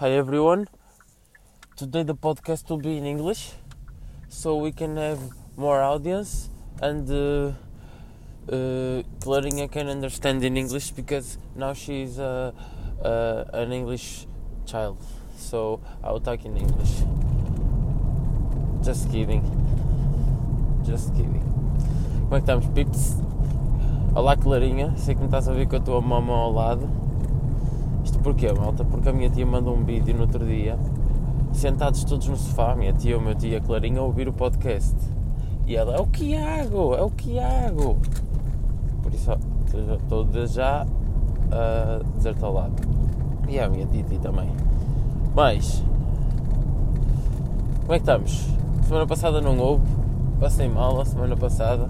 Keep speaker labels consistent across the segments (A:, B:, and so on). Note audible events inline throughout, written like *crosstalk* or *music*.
A: Hi everyone. Today the podcast will be in English, so we can have more audience and uh, uh, Clarinha can understand in English because now she's uh, uh, an English child. So I will talk in English. Just kidding. Just kidding. Como é que estamos, pips? Olá, Clarinha. Sei que me estás a ver estou a mamão ao lado. Porquê, malta? Porque a minha tia mandou um vídeo no outro dia, sentados todos no sofá, minha tia, o meu tia a Clarinha, a ouvir o podcast. E ela, é o Quiago, é o Quiago. Por isso, estou desde já a lado. E a minha Titi também. Mas, como é que estamos? Semana passada não houve, passei mal a semana passada.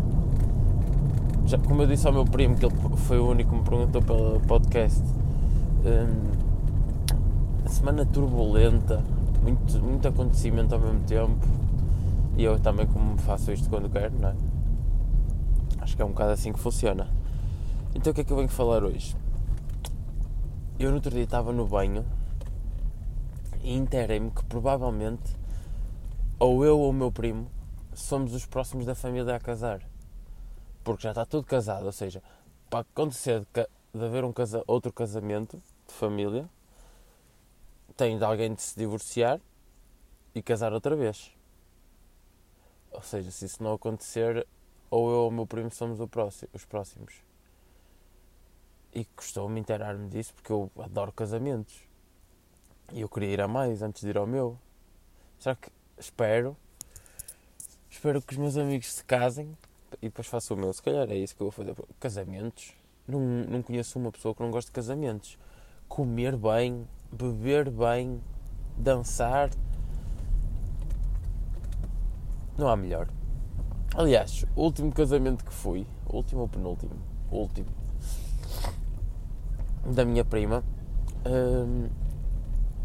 A: Já, como eu disse ao meu primo, que ele foi o único que me perguntou pelo podcast, hum, semana turbulenta, muito, muito acontecimento ao mesmo tempo. E eu também, como faço isto quando quero, não é? Acho que é um bocado assim que funciona. Então o que é que eu venho falar hoje? Eu no outro dia estava no banho e interei-me que provavelmente ou eu ou o meu primo somos os próximos da família a casar. Porque já está tudo casado, ou seja, para acontecer de, de haver um casa, outro casamento de família, tem de alguém de se divorciar e casar outra vez. Ou seja, se isso não acontecer, ou eu ou o meu primo somos próximo, os próximos. E custou-me inteirar-me disso porque eu adoro casamentos. E eu queria ir a mais antes de ir ao meu. Será que espero? Espero que os meus amigos se casem e depois faço o meu. Se calhar é isso que eu vou fazer. Casamentos? Não, não conheço uma pessoa que não goste de casamentos. Comer bem, beber bem, dançar. Não há melhor. Aliás, o último casamento que fui, último ou penúltimo? Último. Da minha prima. Hum,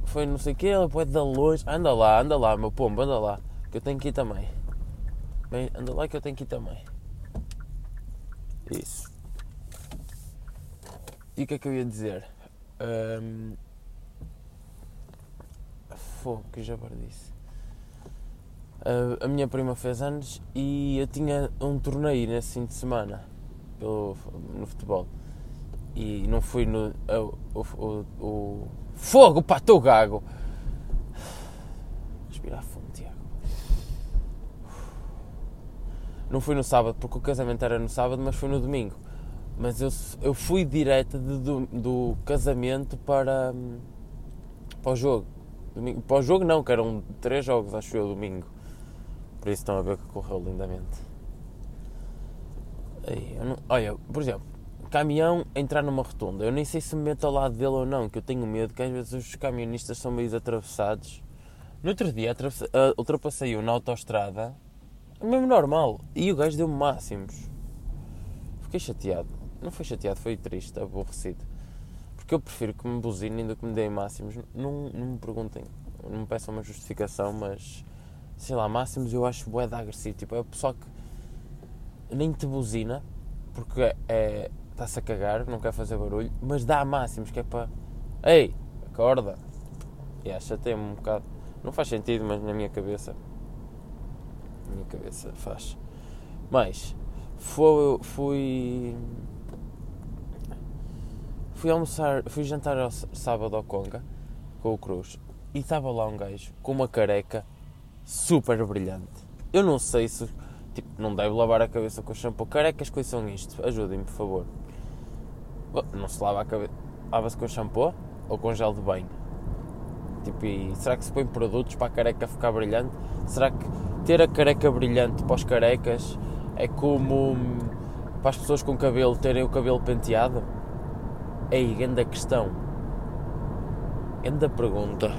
A: foi não sei o que, ela pode dar longe. Anda lá, anda lá, meu pombo, anda lá. Que eu tenho que ir também. Bem, anda lá que eu tenho que ir também. Isso. E o que é que eu ia dizer? Um... Fogo, que já disse. Uh, a minha prima fez anos e eu tinha um torneio nesse fim de semana pelo, no futebol. E não fui no. Uh, o, o, o, fogo, pá, estou gago! Respirar fundo, Tiago. Não fui no sábado porque o casamento era no sábado, mas foi no domingo. Mas eu, eu fui direto de, do, do, casamento para, para o jogo. Domingo, para o jogo não, que eram três jogos, acho eu, domingo. Por isso estão a ver que correu lindamente. Aí, não, olha, por exemplo, caminhão entrar numa rotunda. Eu nem sei se me meto ao lado dele ou não, que eu tenho medo que às vezes os camionistas são meio atravessados. No outro dia uh, ultrapassei-o na autostrada, mesmo normal, e o gajo deu-me máximos. Fiquei chateado. Não foi chateado, foi triste, aborrecido. Porque eu prefiro que me buzinem do que me deem máximos. Não, não me perguntem, não me peçam uma justificação, mas sei lá, máximos eu acho bué de agressivo. Tipo, é o pessoal que nem te buzina, porque é, está-se a cagar, não quer fazer barulho, mas dá máximos, que é para. Ei, acorda! E yeah, chateia-me um bocado. Não faz sentido, mas na minha cabeça. Na minha cabeça faz. Mas, fui. Fui, fui almoçar, fui jantar ao sábado ao Conga, com o Cruz, e estava lá um gajo com uma careca super brilhante. Eu não sei se. Tipo, não deve lavar a cabeça com shampoo. Carecas, coisas são isto? Ajudem-me, por favor. Não se lava a cabeça. Lava-se com shampoo ou com gel de banho? Tipo, e será que se põe produtos para a careca ficar brilhante? Será que ter a careca brilhante para os carecas é como hum, para as pessoas com cabelo terem o cabelo penteado? Aí, grande questão. Grande pergunta.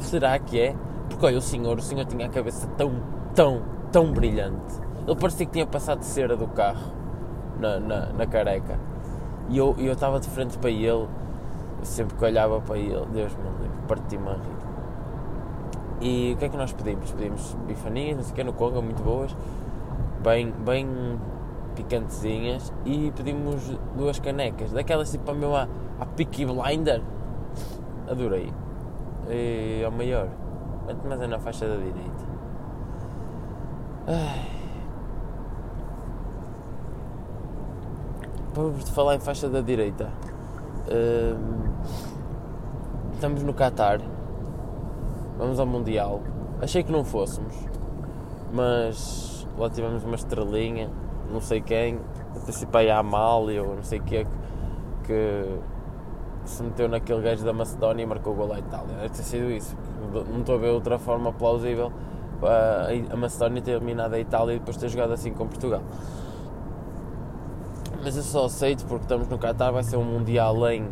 A: Será que é? Porque olha, o senhor, o senhor tinha a cabeça tão, tão, tão brilhante. Ele parecia que tinha passado cera do carro na, na, na careca. E eu estava de frente para ele, eu sempre que olhava para ele, Deus me livre, parti-me a rir. E o que é que nós pedimos? Pedimos bifaninhas, não sei o que, no Conga, muito boas, bem, bem picantezinhas, e pedimos duas canecas, daquelas tipo a meu a, Peaky Blinder. Adorei. e ao maior. Mas é na faixa da direita. Para falar em faixa da direita, hum, estamos no Qatar, vamos ao Mundial. Achei que não fôssemos, mas lá tivemos uma estrelinha, não sei quem, antecipei a Amália ou não sei o que, que se meteu naquele gajo da Macedónia e marcou o gol à Itália. Deve ter sido isso. Não estou a ver outra forma plausível a Macedónia ter eliminado a Itália e depois ter jogado assim com Portugal. Mas eu só aceito porque estamos no Qatar, vai ser um Mundial em.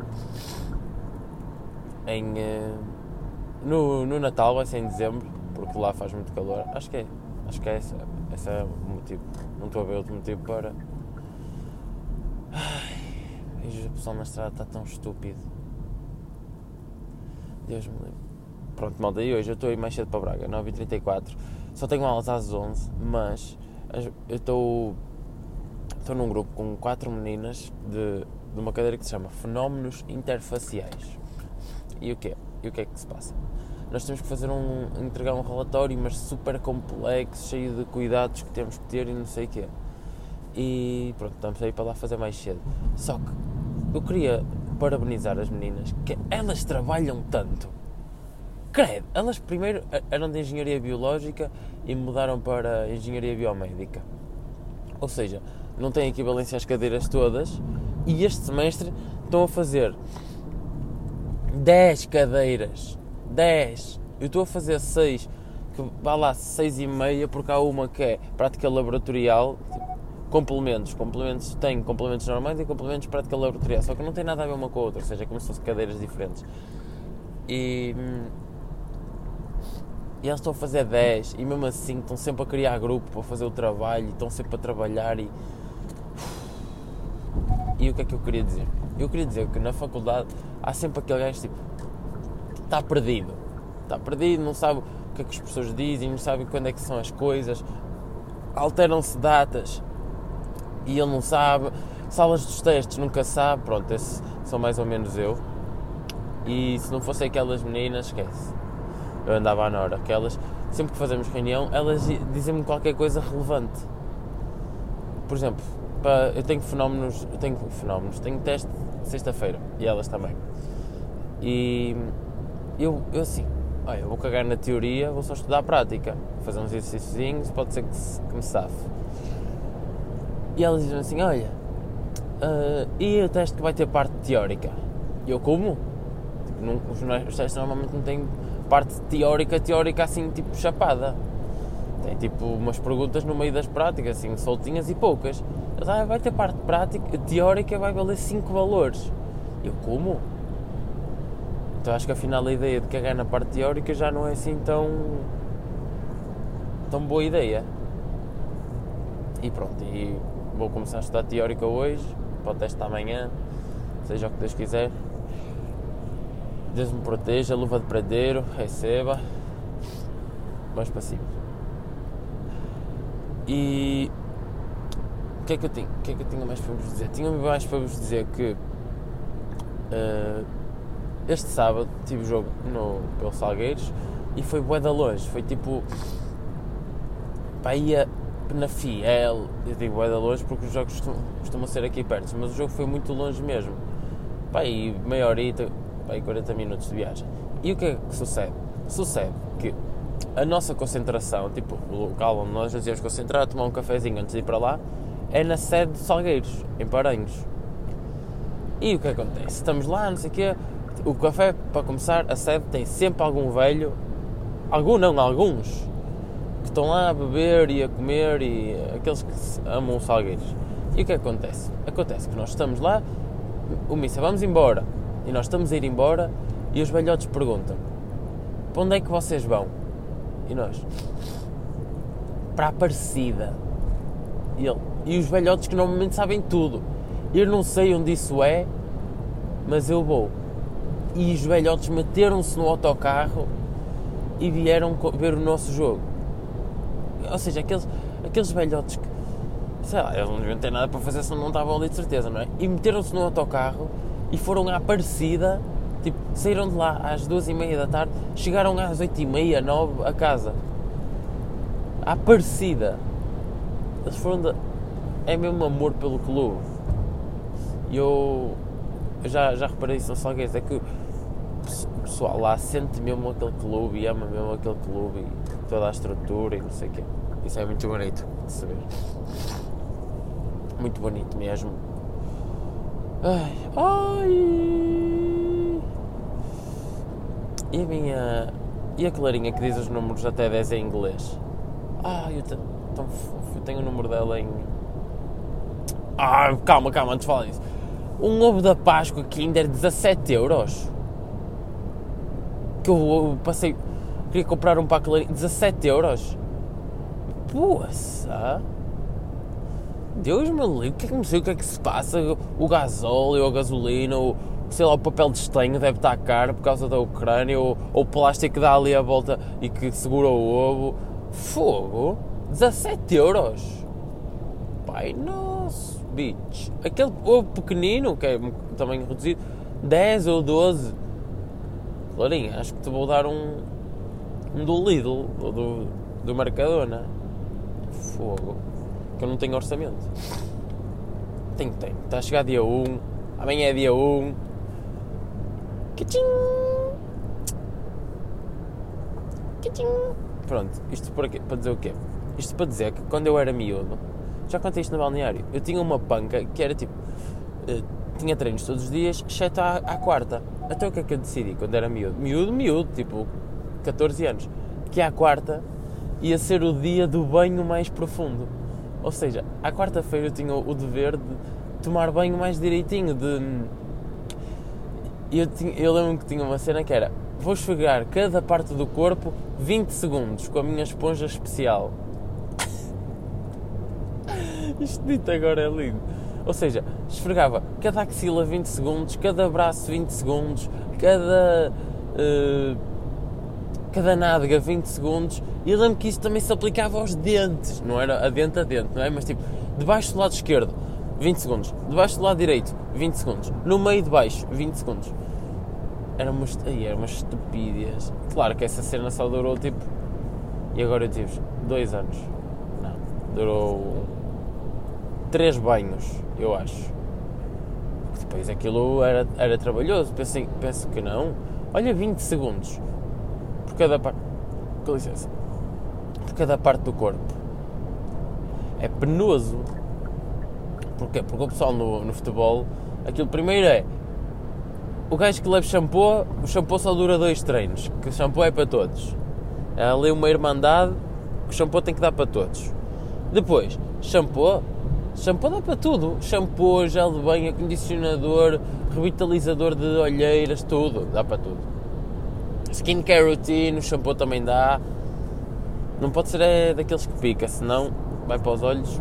A: em eh, no, no Natal, vai ser em dezembro, porque lá faz muito calor. Acho que é. Acho que é esse, esse é o motivo. Não estou a ver outro motivo para. Ai, o pessoal na estrada está tão estúpido. Deus me livre. Pronto, malta, e hoje eu estou aí mais cedo para Braga, 9h34. Só tenho aulas às 11 mas eu estou. Estou num grupo com quatro meninas de, de uma cadeira que se chama Fenómenos Interfaciais. E o que é? E o que é que se passa? Nós temos que fazer um. entregar um relatório, mas super complexo, cheio de cuidados que temos que ter e não sei o quê. E pronto, estamos aí para lá fazer mais cedo. Só que eu queria parabenizar as meninas que elas trabalham tanto. Credo, elas primeiro eram de engenharia biológica e mudaram para engenharia biomédica. Ou seja, não têm equivalência às cadeiras todas e este semestre estão a fazer 10 cadeiras. 10. Eu estou a fazer 6, que vá lá 6 e meia, porque há uma que é prática laboratorial, complementos. Complementos tem complementos normais e complementos prática laboratorial, só que não tem nada a ver uma com a outra, ou seja, é como se fossem cadeiras diferentes. E, e eles estão a fazer 10 e mesmo assim estão sempre a criar grupo para fazer o trabalho e estão sempre a trabalhar e. E o que é que eu queria dizer? Eu queria dizer que na faculdade há sempre aquele gajo tipo. Está perdido. Está perdido, não sabe o que é que as pessoas dizem, não sabe quando é que são as coisas, alteram-se datas e ele não sabe. Salas dos testes nunca sabe, pronto, esses são mais ou menos eu. E se não fossem aquelas meninas, esquece. Eu andava à Nora, que elas, sempre que fazemos reunião, elas dizem-me qualquer coisa relevante. Por exemplo, eu tenho fenómenos, eu tenho fenómenos, tenho teste sexta-feira e elas também. E eu, eu assim, olha, vou cagar na teoria, vou só estudar a prática, fazer uns exercícios, pode ser que, que me safe. E elas dizem assim: Olha, uh, e o teste que vai ter parte teórica? E eu, como? Tipo, não, os, os testes normalmente não têm parte teórica, teórica assim, tipo chapada. Tem tipo umas perguntas no meio das práticas, assim, soltinhas e poucas. Eles, ah, vai ter parte prática, teórica vai valer 5 valores. Eu, como? Então acho que afinal a ideia de cagar na parte teórica já não é assim tão. tão boa ideia. E pronto, e vou começar a estudar teórica hoje, para o teste amanhã, seja o que Deus quiser. Deus me proteja, luva de pradeiro, receba. Mais para cima. E o que é que eu tinha, o que é que eu tinha mais para vos dizer? Tinha mais para vos dizer que uh, este sábado tive jogo no, pelo Salgueiros e foi bué da longe, foi tipo para ia Penafiel, eu digo bué da longe porque os jogos costumam, costumam, ser aqui perto, mas o jogo foi muito longe mesmo. Pá, e meia horita, pá, e 40 minutos de viagem. E o que é que sucede? Sucede que a nossa concentração, tipo, o local onde nós nos íamos concentrar, tomar um cafezinho antes de ir para lá, é na sede de Salgueiros, em Paranhos. E o que acontece? Estamos lá, não sei o quê, o café, para começar, a sede tem sempre algum velho, algum não, alguns, que estão lá a beber e a comer e aqueles que amam os salgueiros. E o que acontece? Acontece que nós estamos lá, o Missa, vamos embora. E nós estamos a ir embora e os velhotes perguntam: para onde é que vocês vão? E nós: para a Aparecida. E, ele, e os velhotes que normalmente sabem tudo. Eu não sei onde isso é, mas eu vou. E os velhotes meteram-se no autocarro e vieram ver o nosso jogo ou seja, aqueles, aqueles velhotes que, sei lá, eles não deviam ter nada para fazer se não estavam ali de certeza, não é? E meteram-se no autocarro e foram à Aparecida Tipo, saíram de lá às duas e meia da tarde, chegaram às oito e meia, nove a casa. À parecida. Eles foram de... É mesmo amor pelo clube. E eu, eu já, já reparei isso no Salgueiros, é que pessoal lá sente mesmo aquele clube e ama mesmo aquele clube e toda a estrutura e não sei o quê. Isso é muito bonito de saber. Muito bonito mesmo. Ai, ai. E a minha. E a Clarinha que diz os números até 10 em inglês? Ah, eu, tão eu tenho o número dela em. Ah, calma, calma, antes de falar disso. Um ovo da Páscoa Kinder 17 euros. Que eu, passei. Queria comprar um para a Clarinha. 17 euros. Poça! Deus me livre, o que é que não sei o que é que se passa? O gasóleo, a gasolina, o, sei lá, o papel de estanho deve estar caro por causa da Ucrânia, ou, ou o plástico que dá ali a volta e que segura o ovo. Fogo! 17 euros! Pai nosso, bitch! Aquele ovo pequenino, que é também reduzido, 10 ou 12. Clarinha, acho que te vou dar um, um do Lidl, ou do, do Mercadona. Fogo que eu não tenho orçamento. Tenho, tenho. Está a chegar dia 1, amanhã é dia 1. Cachim! Cachim! Pronto, isto para, quê? para dizer o quê? Isto para dizer que quando eu era miúdo, já contei isto no balneário, eu tinha uma panca que era tipo. Tinha treinos todos os dias, exceto à, à quarta. Até o que é que eu decidi quando era miúdo? Miúdo, miúdo, tipo 14 anos. Que à quarta ia ser o dia do banho mais profundo. Ou seja, à quarta-feira eu tinha o dever de tomar banho mais direitinho, de... Eu, tinha, eu lembro que tinha uma cena que era vou esfregar cada parte do corpo 20 segundos com a minha esponja especial. *laughs* Isto dito agora é lindo. Ou seja, esfregava cada axila 20 segundos, cada braço 20 segundos, cada. Uh, cada nádega 20 segundos e eu lembro que isso também se aplicava aos dentes, não era a dente a dente, não é? Mas tipo, debaixo do lado esquerdo, 20 segundos, debaixo do lado direito, 20 segundos, no meio de baixo, 20 segundos. Era uma, aí, era uma estupidez. Claro que essa cena só durou tipo. E agora eu tive dois anos. Não, durou três banhos, eu acho. Depois aquilo era, era trabalhoso, pensei, penso que não. Olha, 20 segundos cada parte. Com licença. Por cada parte do corpo. É penoso. Porquê? Porque o pessoal no, no futebol, aquilo primeiro é. O gajo que leva shampoo, o shampoo só dura dois treinos, que o shampoo é para todos. É ali uma irmandade, o shampoo tem que dar para todos. Depois, shampoo, shampoo dá para tudo. Shampoo, gel de banho, acondicionador, revitalizador de olheiras, tudo, dá para tudo. Skincare routine, o shampoo também dá. Não pode ser é daqueles que pica, senão vai para os olhos.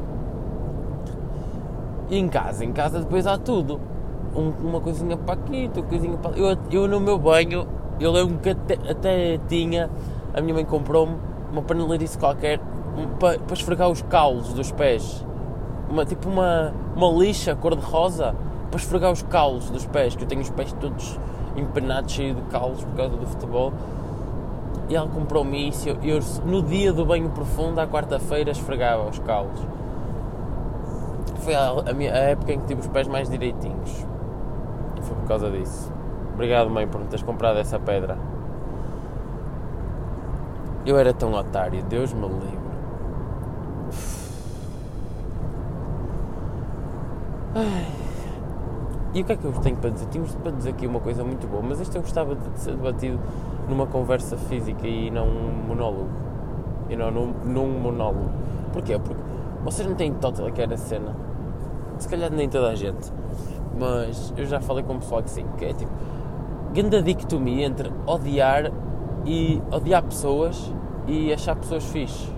A: E em casa, em casa depois há tudo. Um, uma coisinha para aqui, outra coisinha para eu, eu no meu banho, eu lembro que até, até tinha, a minha mãe comprou-me uma panelirice qualquer para, para esfregar os caulos dos pés. Uma, tipo uma, uma lixa cor-de-rosa para esfregar os caulos dos pés, que eu tenho os pés todos empenado, cheio de calos por causa do futebol. E ela comprou-me isso. Eu, eu, no dia do banho profundo, à quarta-feira, esfregava os calos. Foi a, a, minha, a época em que tive os pés mais direitinhos. Foi por causa disso. Obrigado, mãe, por me teres comprado essa pedra. Eu era tão otário, Deus me livre. Ai. E o que é que eu tenho para dizer? Tínhamos para dizer aqui uma coisa muito boa, mas isto eu gostava de ser debatido numa conversa física e não um monólogo. E não num, num monólogo. Porquê? Porque vocês não têm total que era cena. Se calhar nem toda a gente. Mas eu já falei com o pessoal que sim, que é tipo. Grande dicotomia entre odiar e odiar pessoas e achar pessoas fixe.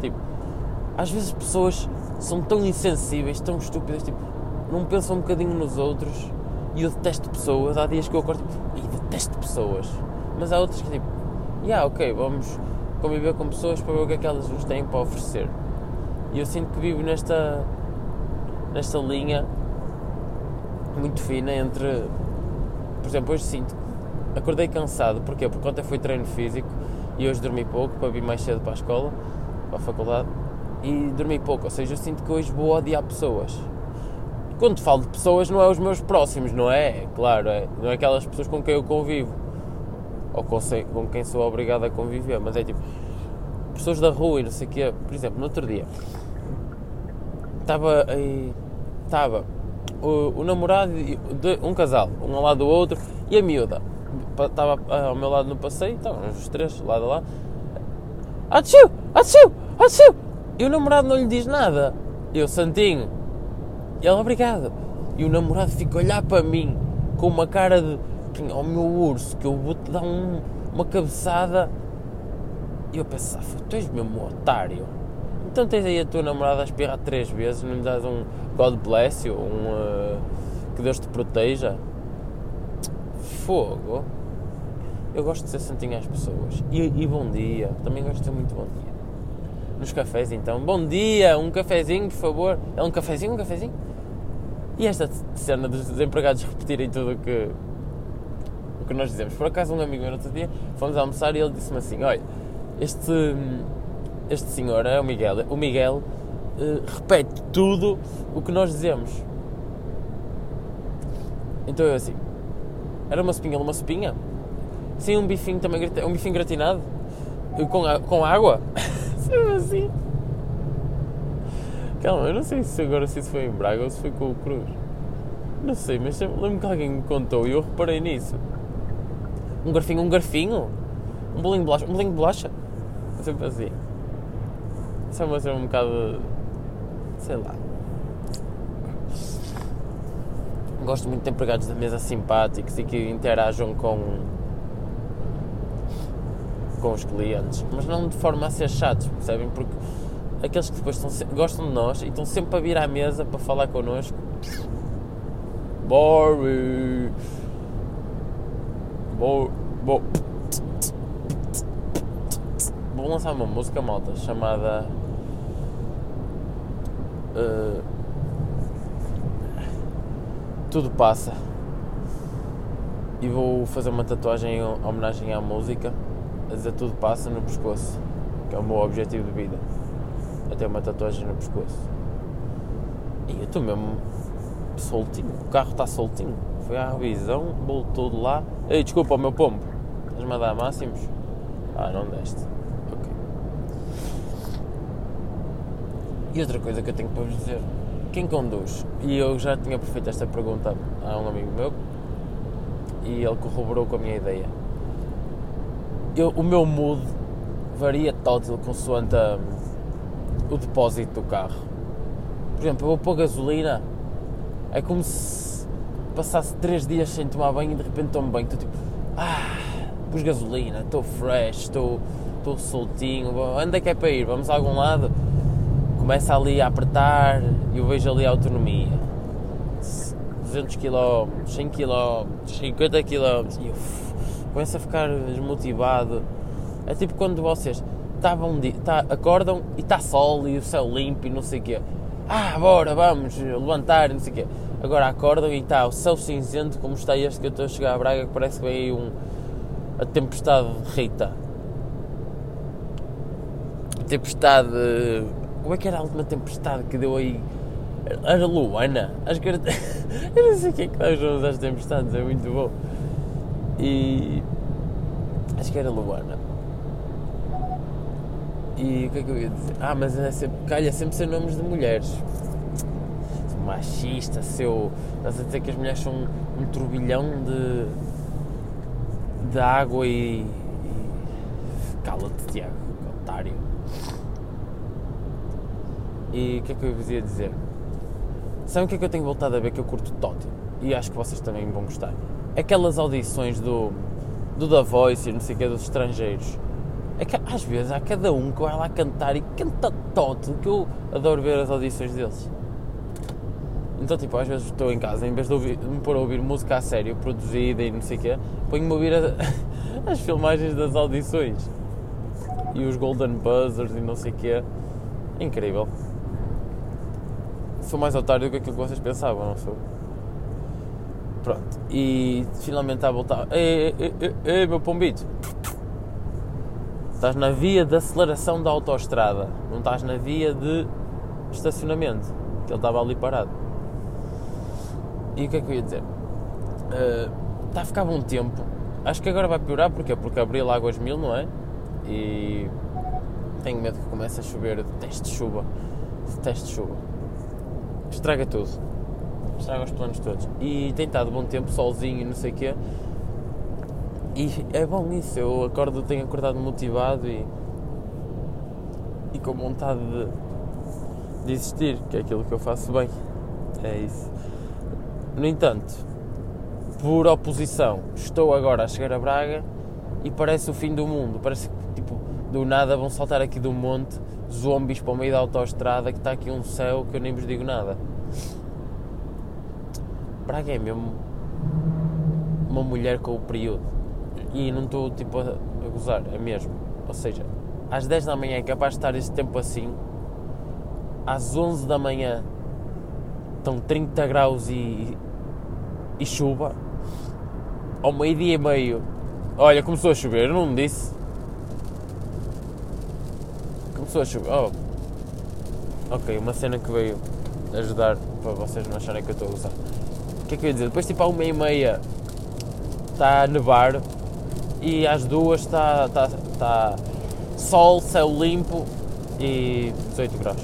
A: Tipo, às vezes pessoas são tão insensíveis, tão estúpidas, tipo, não pensam um bocadinho nos outros e eu detesto pessoas. Há dias que eu acordo e detesto pessoas, mas há outras que tipo, yeah, ok, vamos conviver com pessoas para ver o que é que elas nos têm para oferecer. E eu sinto que vivo nesta, nesta linha muito fina entre por exemplo, hoje sinto, acordei cansado, porquê? Porque ontem foi treino físico e hoje dormi pouco para vir mais cedo para a escola, para a faculdade, e dormi pouco, ou seja, eu sinto que hoje vou odiar pessoas. Quando falo de pessoas, não é os meus próximos, não é? Claro, é, não é aquelas pessoas com quem eu convivo ou com, com quem sou obrigado a conviver, mas é tipo pessoas da rua e não sei o quê. Por exemplo, no outro dia estava. Estava o, o, namorado de um casal, um ao lado do outro, e a miúda. Estava ao meu lado no passeio, estavam os três, lado a lado. Atsiu! Atsiu! Atsiu! E o namorado não lhe diz nada. Eu, Santinho. E ela, obrigado. E o namorado fica a olhar para mim com uma cara de ao meu urso, que eu vou-te dar um, uma cabeçada. E eu pensava, tu és mesmo um otário. Então tens aí a tua namorada a espirrar três vezes, não lhe dás um God bless you, um uh, que Deus te proteja. Fogo. Eu gosto de ser santinho às pessoas. E, e, bom dia. Também gosto de ser muito bom dia. Nos cafés então. Bom dia, um cafezinho, por favor. É um cafezinho, um cafezinho? E esta cena dos empregados repetirem tudo o que, o que nós dizemos. Por acaso um amigo meu outro dia, fomos almoçar e ele disse-me assim, olha, este este senhor, é o Miguel, o Miguel uh, repete tudo o que nós dizemos. Então eu assim, era uma espinha, uma espinha? Sim, um bifinho também, um bifinho gratinado, com, com água? Sim, assim. Calma, eu não sei se agora se isso foi em Braga ou se foi com o Cruz. Não sei, mas lembro que alguém me contou e eu reparei nisso. Um garfinho, um garfinho? Um bolinho de bolacha? Um bolinho de bolacha? Sempre assim. Isso é uma cena um bocado. sei lá. Gosto muito de empregados da mesa simpáticos e que interajam com. Com os clientes, mas não de forma a ser chatos, percebem? Porque aqueles que depois estão, gostam de nós e estão sempre a vir à mesa para falar connosco. Boring! Bo. Vou lançar uma música malta chamada Uh, tudo passa. E vou fazer uma tatuagem em homenagem à música, a tudo passa no pescoço, que é o meu objetivo de vida. Até uma tatuagem no pescoço. E eu estou mesmo soltinho, o carro está soltinho. Foi à revisão, voltou de lá. Ei, desculpa o meu pombo, estás-me a dar máximos? Ah, não deste. E outra coisa que eu tenho para vos dizer: quem conduz? E eu já tinha feito esta pergunta a um amigo meu e ele corroborou com a minha ideia. Eu, o meu mood varia total consoante a, o depósito do carro. Por exemplo, eu vou pôr gasolina, é como se passasse 3 dias sem tomar banho e de repente tomo banho. Estou tipo, ah, pus gasolina, estou fresh, estou soltinho, onde é que é para ir? Vamos a algum lado? começa ali a apertar e eu vejo ali a autonomia. 200 km, 100 km, 50 km e eu começo a ficar desmotivado. É tipo quando vocês estavam, tá, acordam e está sol e o céu limpo e não sei o quê. Ah, bora, vamos levantar não sei o quê. Agora acordam e está o céu cinzento como está este que eu estou a chegar a Braga que parece que vem aí um, a tempestade Rita. Tempestade como é que era a última tempestade que deu aí? Era Luana? Acho que era. *laughs* Eu não sei o que é que dá os nomes às tempestades, é muito bom. E. Acho que era Luana. E o que é que eu ia dizer? Ah, mas é sempre, calha sempre ser nomes de mulheres. Machista, seu. Estás a dizer que as mulheres são um, um turbilhão de. de água e. e... Cala-te, Tiago, otário. E o que é que eu ia dizer? Sabem o que é que eu tenho voltado a ver que eu curto Tótil? E acho que vocês também vão gostar. Aquelas audições do, do The Voice e não sei o que dos estrangeiros. É que às vezes há cada um que vai lá cantar e canta Tótil, que eu adoro ver as audições deles. Então, tipo, às vezes estou em casa, em vez de, ouvir, me pôr a ouvir música a sério, produzida e não sei o quê, ponho-me a ouvir a, *laughs* as filmagens das audições. E os Golden Buzzers e não sei o quê. Incrível sou mais otário do que aquilo que vocês pensavam, não sou? Pronto. E finalmente está a voltar. Ei, ei, ei, ei, meu pombito. Estás na via de aceleração da autoestrada. Não estás na via de estacionamento. Que ele estava ali parado. E o que é que eu ia dizer? Uh, está a ficar bom tempo. Acho que agora vai piorar. Porquê? Porque abriu Águas Mil, não é? E tenho medo que comece a chover. Teste de chuva. Teste de chuva. Estraga tudo estraga os planos todos. E tem estado bom tempo, solzinho e não sei o quê. E é bom isso, eu acordo, tenho acordado motivado e, e com vontade de, de existir, que é aquilo que eu faço bem. É isso. No entanto, por oposição, estou agora a chegar a Braga e parece o fim do mundo. Parece que, tipo, do nada vão saltar aqui do monte zombies para o meio da autoestrada que está aqui um céu que eu nem vos digo nada. Braga é mesmo uma mulher com o período. E não estou tipo a, gozar, é mesmo. Ou seja, às 10 da manhã é capaz de estar este tempo assim, às 11 da manhã estão 30 graus e, e chuva, ao meio-dia e meio, olha, começou a chover, não me disse. Começou a chover, oh. Ok, uma cena que veio ajudar para vocês não acharem que eu estou a gozar. O que é que eu ia dizer? Depois, tipo, à uma e meia está a nevar e às duas está, está, está sol, céu limpo e 18 graus.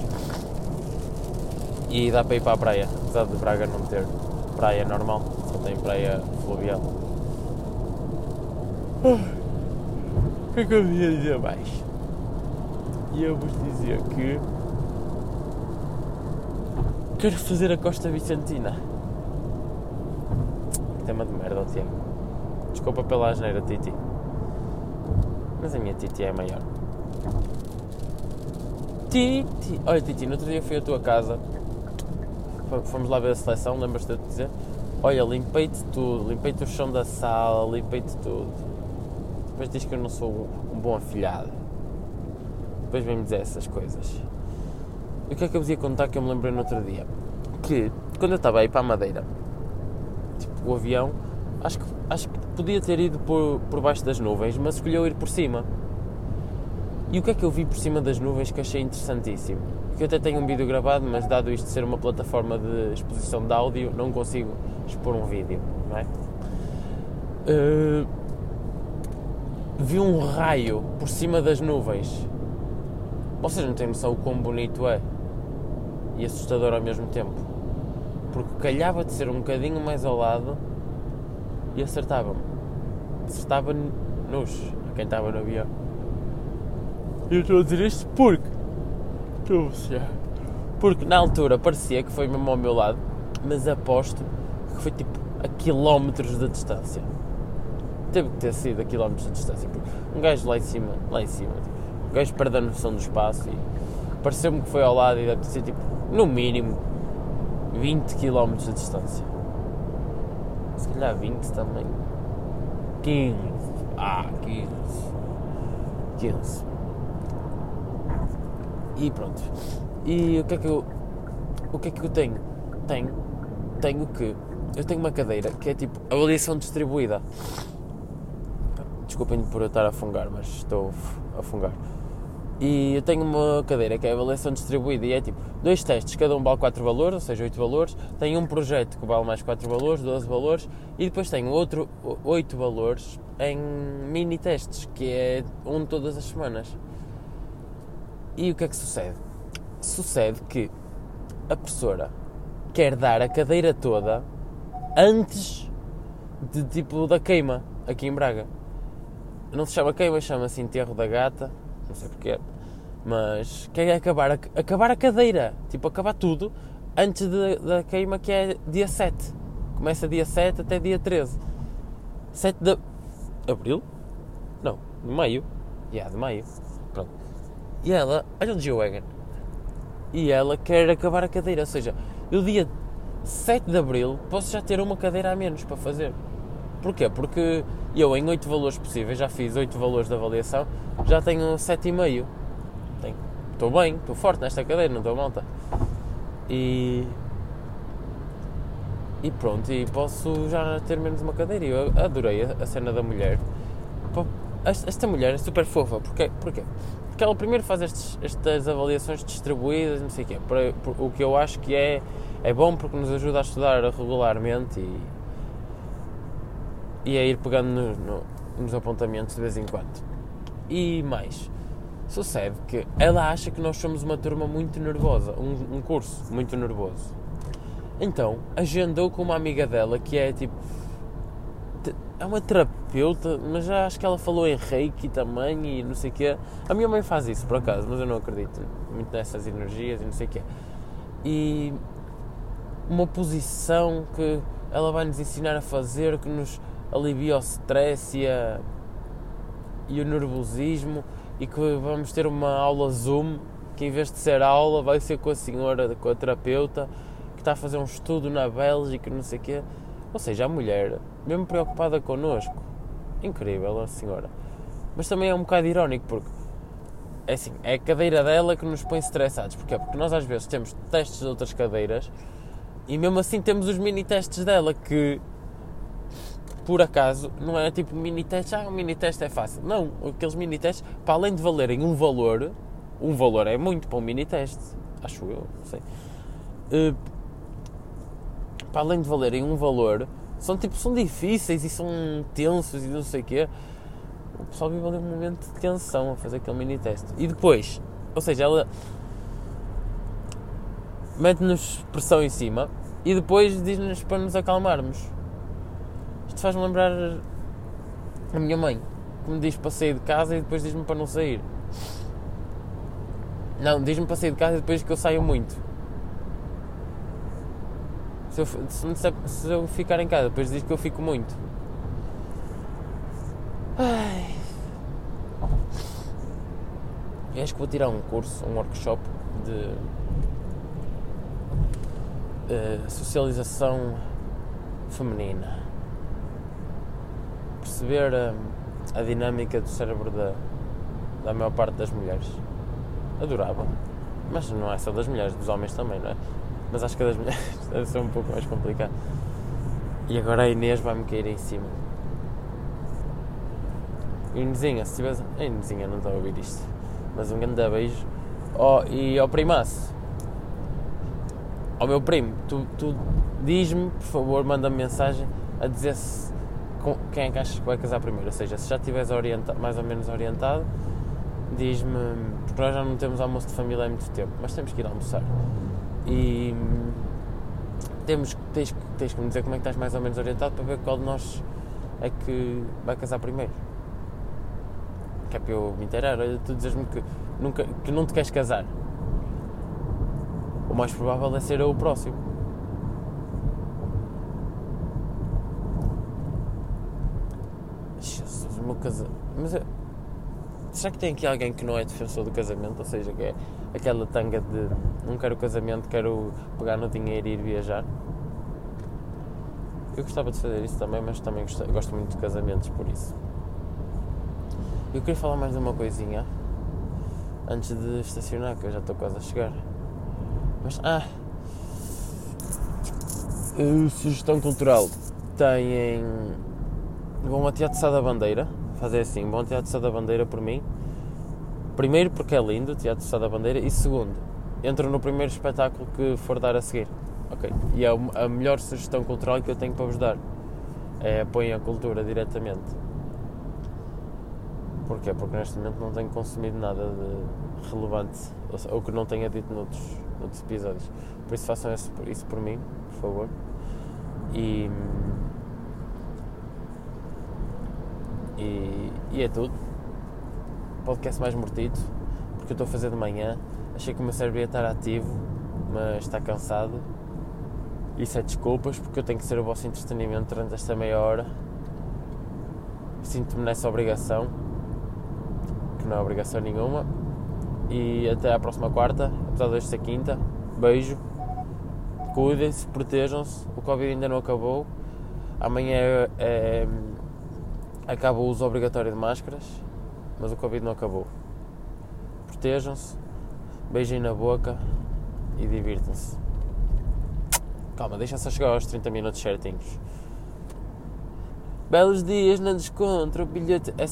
A: E dá para ir para a praia, apesar de Braga não ter praia normal, só tem praia fluvial. O que é que eu ia dizer mais? E eu vos dizia que quero fazer a Costa Vicentina tema de merda, Tiago. Desculpa pela asneira, Titi. Mas a minha Titi é maior. Titi! Olha, Titi, no outro dia fui à tua casa. Fomos lá ver a seleção, lembras-te de dizer? Olha, limpei-te tudo, limpei-te o chão da sala, limpei-te tudo. Depois diz que eu não sou um bom afilhado. Depois vem-me dizer essas coisas. E o que é que eu vos ia contar que eu me lembrei no outro dia? Que quando eu estava aí para a Madeira, o avião, acho que, acho que podia ter ido por, por baixo das nuvens, mas escolheu ir por cima. E o que é que eu vi por cima das nuvens que achei interessantíssimo? Que eu até tenho um vídeo gravado, mas dado isto ser uma plataforma de exposição de áudio, não consigo expor um vídeo, não é? Uh, vi um raio por cima das nuvens. Vocês não têm noção o quão bonito é e assustador ao mesmo tempo porque calhava de ser um bocadinho mais ao lado e acertava-me. Acertava-nos, a quem estava no avião. Eu estou a dizer isto porque. Estou a Porque na altura parecia que foi mesmo ao meu lado, mas aposto que foi tipo a quilómetros de distância. Teve que ter sido a quilómetros de distância. Porque um gajo lá em cima, lá em cima, tipo, um gajo perde a noção do espaço e pareceu-me que foi ao lado e deve ter sido tipo, no mínimo 20 km de distância. Se calhar 20 também. 15. Ah, 15. 15. E pronto. E o que é que eu. O que é que eu tenho? Tenho. Tenho que. Eu tenho uma cadeira que é tipo avaliação distribuída. Desculpem por eu estar a fungar, mas estou a fungar. E eu tenho uma cadeira que é a avaliação distribuída e é tipo dois testes, cada um vale 4 valores, ou seja, 8 valores. Tenho um projeto que vale mais 4 valores, 12 valores. E depois tenho outro 8 valores em mini testes, que é um todas as semanas. E o que é que sucede? Sucede que a professora quer dar a cadeira toda antes de tipo da queima aqui em Braga. Não se chama queima, chama-se enterro da gata não sei porquê, mas quer acabar a, acabar a cadeira, tipo, acabar tudo antes da queima que é dia 7. Começa dia 7 até dia 13. 7 de abril? Não, de maio. Yeah, de maio. Pronto. E ela, olha o G-Wagon. E ela quer acabar a cadeira, ou seja, eu dia 7 de abril posso já ter uma cadeira a menos para fazer. Porquê? Porque eu em 8 valores possíveis, já fiz 8 valores de avaliação, já tenho 7,5. Estou bem, estou forte nesta cadeira, não estou malta. E. e pronto, e posso já ter menos uma cadeira. E eu adorei a, a cena da mulher. Esta mulher é super fofa, porque, porque, porque ela primeiro faz estes, estas avaliações distribuídas, não sei o quê, para, o que eu acho que é, é bom porque nos ajuda a estudar regularmente e, e a ir pegando no, no, nos apontamentos de vez em quando. E mais, sucede que ela acha que nós somos uma turma muito nervosa, um, um curso muito nervoso. Então, agendou com uma amiga dela que é tipo. É uma terapeuta, mas já acho que ela falou em reiki também e não sei o quê. A minha mãe faz isso, por acaso, mas eu não acredito muito nessas energias e não sei o quê. E uma posição que ela vai nos ensinar a fazer que nos alivia o stress e, a, e o nervosismo e que vamos ter uma aula Zoom que em vez de ser aula vai ser com a senhora, com a terapeuta que está a fazer um estudo na Bélgica, não sei o quê. Ou seja, a mulher, mesmo preocupada connosco, incrível a senhora. Mas também é um bocado irónico porque é assim, é a cadeira dela que nos põe estressados. Porquê? Porque nós às vezes temos testes de outras cadeiras e mesmo assim temos os mini testes dela que por acaso, não é tipo mini teste, ah, um mini teste é fácil. Não, aqueles mini testes, para além de valerem um valor, um valor é muito para um mini teste, acho eu, não sei. Uh, para além de valerem um valor, são tipo, são difíceis e são tensos e não sei o quê. O pessoal vive ali um momento de tensão a fazer aquele mini teste. E depois, ou seja, ela mete-nos pressão em cima e depois diz-nos para nos acalmarmos. Faz-me lembrar a minha mãe, que me diz para sair de casa e depois diz-me para não sair. Não, diz-me para sair de casa e depois que eu saio muito. Se eu, se, se eu ficar em casa, depois diz que eu fico muito. Ai. Eu acho que vou tirar um curso, um workshop de uh, socialização feminina perceber a, a dinâmica do cérebro da, da maior parte das mulheres. Adorava. Mas não é só das mulheres, dos homens também, não é? Mas acho que das mulheres *laughs* deve ser um pouco mais complicado. E agora a Inês vai-me cair em cima. Inesinha, se tivesse. A Inesinha não está a ouvir isto. Mas um grande beijo. Oh, e ao primaço. Ao meu primo, tu, tu diz-me, por favor, manda-me mensagem a dizer se quem é que achas que vai casar primeiro? Ou seja, se já estiveres mais ou menos orientado, diz-me, porque nós já não temos almoço de família há muito tempo, mas temos que ir almoçar. E temos, tens, tens que me dizer como é que estás mais ou menos orientado para ver qual de nós é que vai casar primeiro. Que é para eu me inteirar. Olha, tu dizes-me que, nunca, que não te queres casar. O mais provável é ser eu o próximo. Casamento. Mas eu... será que tem aqui alguém que não é defensor do casamento? Ou seja, que é aquela tanga de não quero casamento, quero pegar no dinheiro e ir viajar? Eu gostava de fazer isso também, mas também gosto, gosto muito de casamentos por isso. Eu queria falar mais de uma coisinha antes de estacionar, que eu já estou quase a chegar. Mas, ah, sugestão cultural. Têm. Vão a Teatro Sá da Bandeira, fazer assim, bom Teatro Sá da Bandeira por mim. Primeiro porque é lindo, Teatro Sá da Bandeira, e segundo, entro no primeiro espetáculo que for dar a seguir. Ok? E é a melhor sugestão cultural que eu tenho para vos dar. É apoiem a cultura diretamente. Porquê? Porque neste momento não tenho consumido nada de relevante ou que não tenha dito noutros, noutros episódios. Por isso façam isso, isso por mim, por favor. E E, e é tudo. Podcast mais mortido, porque eu estou a fazer de manhã. Achei que o meu cérebro ia estar ativo, mas está cansado. Isso é desculpas, porque eu tenho que ser o vosso entretenimento durante esta meia hora. Sinto-me nessa obrigação, que não é obrigação nenhuma. E até à próxima quarta, apesar de hoje ser quinta. Beijo. Cuidem-se, protejam-se. O Covid ainda não acabou. Amanhã é, é acaba o uso obrigatório de máscaras, mas o Covid não acabou. Protejam-se, beijem na boca e divirtam-se. Calma, deixa só chegar aos 30 minutos certinhos. Belos dias, não descontra, o bilhete é